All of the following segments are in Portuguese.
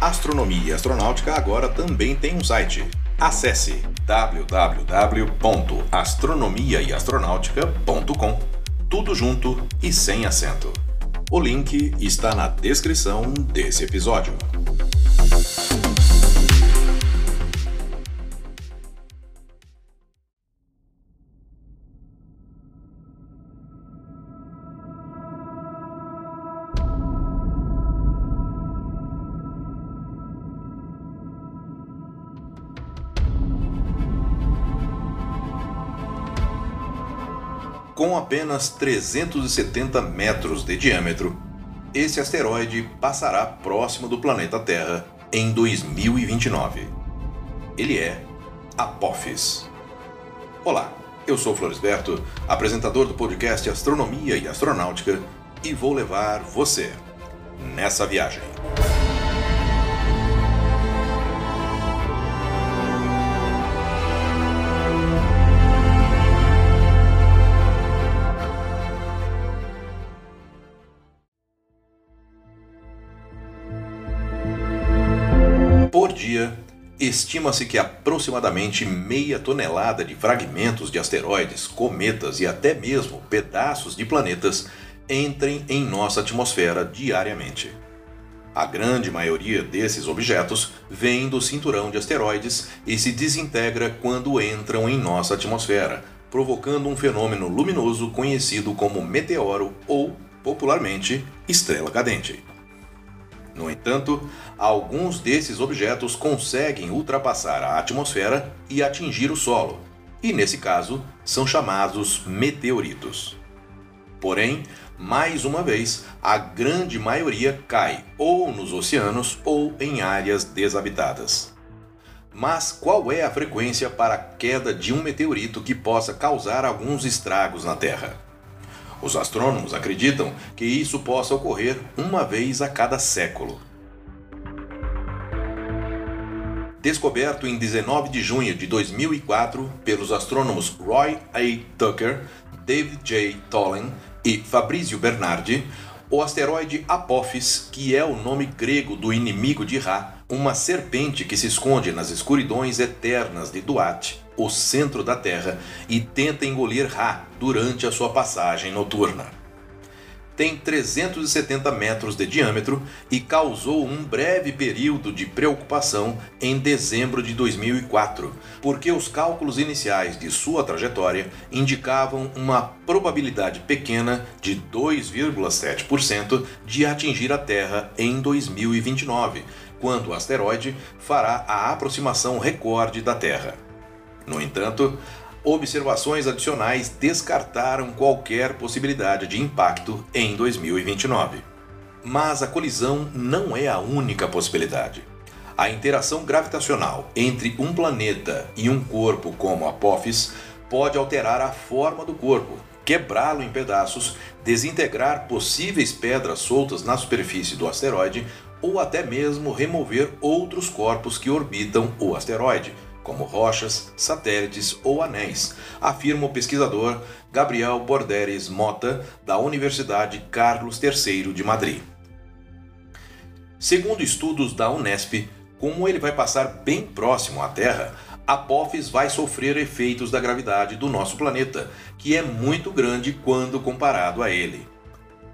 Astronomia e Astronáutica agora também tem um site. Acesse www.astronomiaeastronautica.com. Tudo junto e sem acento. O link está na descrição desse episódio. Com apenas 370 metros de diâmetro, esse asteroide passará próximo do planeta Terra em 2029. Ele é Apophis. Olá, eu sou Floresberto, apresentador do podcast Astronomia e Astronáutica, e vou levar você nessa viagem. Estima-se que aproximadamente meia tonelada de fragmentos de asteroides, cometas e até mesmo pedaços de planetas entrem em nossa atmosfera diariamente. A grande maioria desses objetos vem do cinturão de asteroides e se desintegra quando entram em nossa atmosfera, provocando um fenômeno luminoso conhecido como meteoro ou, popularmente, estrela cadente. No entanto, alguns desses objetos conseguem ultrapassar a atmosfera e atingir o solo, e nesse caso são chamados meteoritos. Porém, mais uma vez, a grande maioria cai ou nos oceanos ou em áreas desabitadas. Mas qual é a frequência para a queda de um meteorito que possa causar alguns estragos na Terra? Os astrônomos acreditam que isso possa ocorrer uma vez a cada século. Descoberto em 19 de junho de 2004 pelos astrônomos Roy A. Tucker, David J. Tollin e Fabrizio Bernardi, o asteroide Apophis, que é o nome grego do inimigo de Ra, uma serpente que se esconde nas escuridões eternas de Duat, o centro da Terra, e tenta engolir Ra durante a sua passagem noturna tem 370 metros de diâmetro e causou um breve período de preocupação em dezembro de 2004, porque os cálculos iniciais de sua trajetória indicavam uma probabilidade pequena de 2,7% de atingir a Terra em 2029, quando o asteroide fará a aproximação recorde da Terra. No entanto, observações adicionais descartaram qualquer possibilidade de impacto em 2029. Mas a colisão não é a única possibilidade. A interação gravitacional entre um planeta e um corpo como Apophis pode alterar a forma do corpo, quebrá-lo em pedaços, desintegrar possíveis pedras soltas na superfície do asteroide ou até mesmo remover outros corpos que orbitam o asteroide, como rochas, satélites ou anéis, afirma o pesquisador Gabriel Borderes Mota, da Universidade Carlos III de Madrid. Segundo estudos da Unesp, como ele vai passar bem próximo à Terra, Apophis vai sofrer efeitos da gravidade do nosso planeta, que é muito grande quando comparado a ele.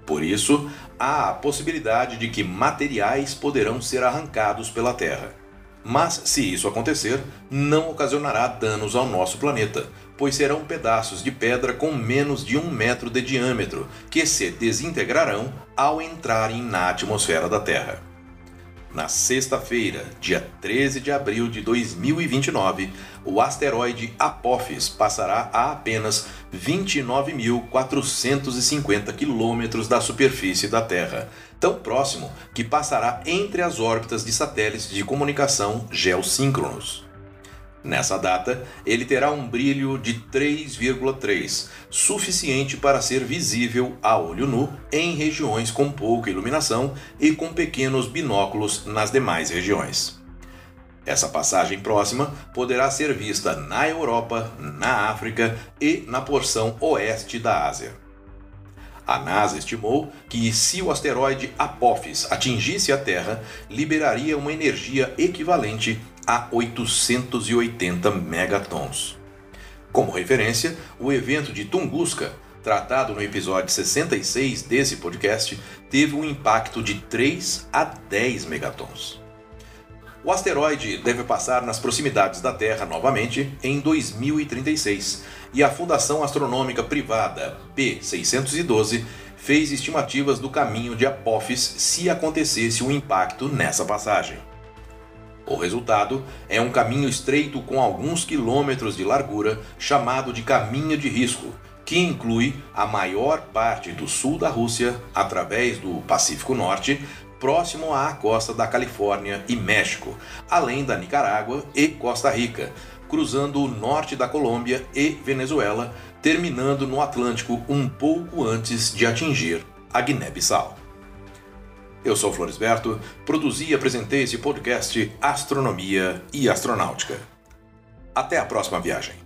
Por isso, há a possibilidade de que materiais poderão ser arrancados pela Terra. Mas, se isso acontecer, não ocasionará danos ao nosso planeta, pois serão pedaços de pedra com menos de um metro de diâmetro que se desintegrarão ao entrarem na atmosfera da Terra. Na sexta-feira, dia 13 de abril de 2029, o asteroide Apophis passará a apenas 29.450 quilômetros da superfície da Terra, tão próximo que passará entre as órbitas de satélites de comunicação geossíncronos. Nessa data, ele terá um brilho de 3,3, suficiente para ser visível a olho nu em regiões com pouca iluminação e com pequenos binóculos nas demais regiões. Essa passagem próxima poderá ser vista na Europa, na África e na porção oeste da Ásia. A NASA estimou que, se o asteroide Apophis atingisse a Terra, liberaria uma energia equivalente a 880 megatons. Como referência, o evento de Tunguska, tratado no episódio 66 desse podcast, teve um impacto de 3 a 10 megatons. O asteroide deve passar nas proximidades da Terra novamente em 2036 e a Fundação Astronômica Privada P612 fez estimativas do caminho de Apophis se acontecesse um impacto nessa passagem. O resultado é um caminho estreito com alguns quilômetros de largura, chamado de caminho de risco, que inclui a maior parte do sul da Rússia através do Pacífico Norte, próximo à costa da Califórnia e México, além da Nicarágua e Costa Rica, cruzando o norte da Colômbia e Venezuela, terminando no Atlântico um pouco antes de atingir a Guiné-Bissau. Eu sou Floresberto, produzi e apresentei esse podcast Astronomia e Astronáutica. Até a próxima viagem.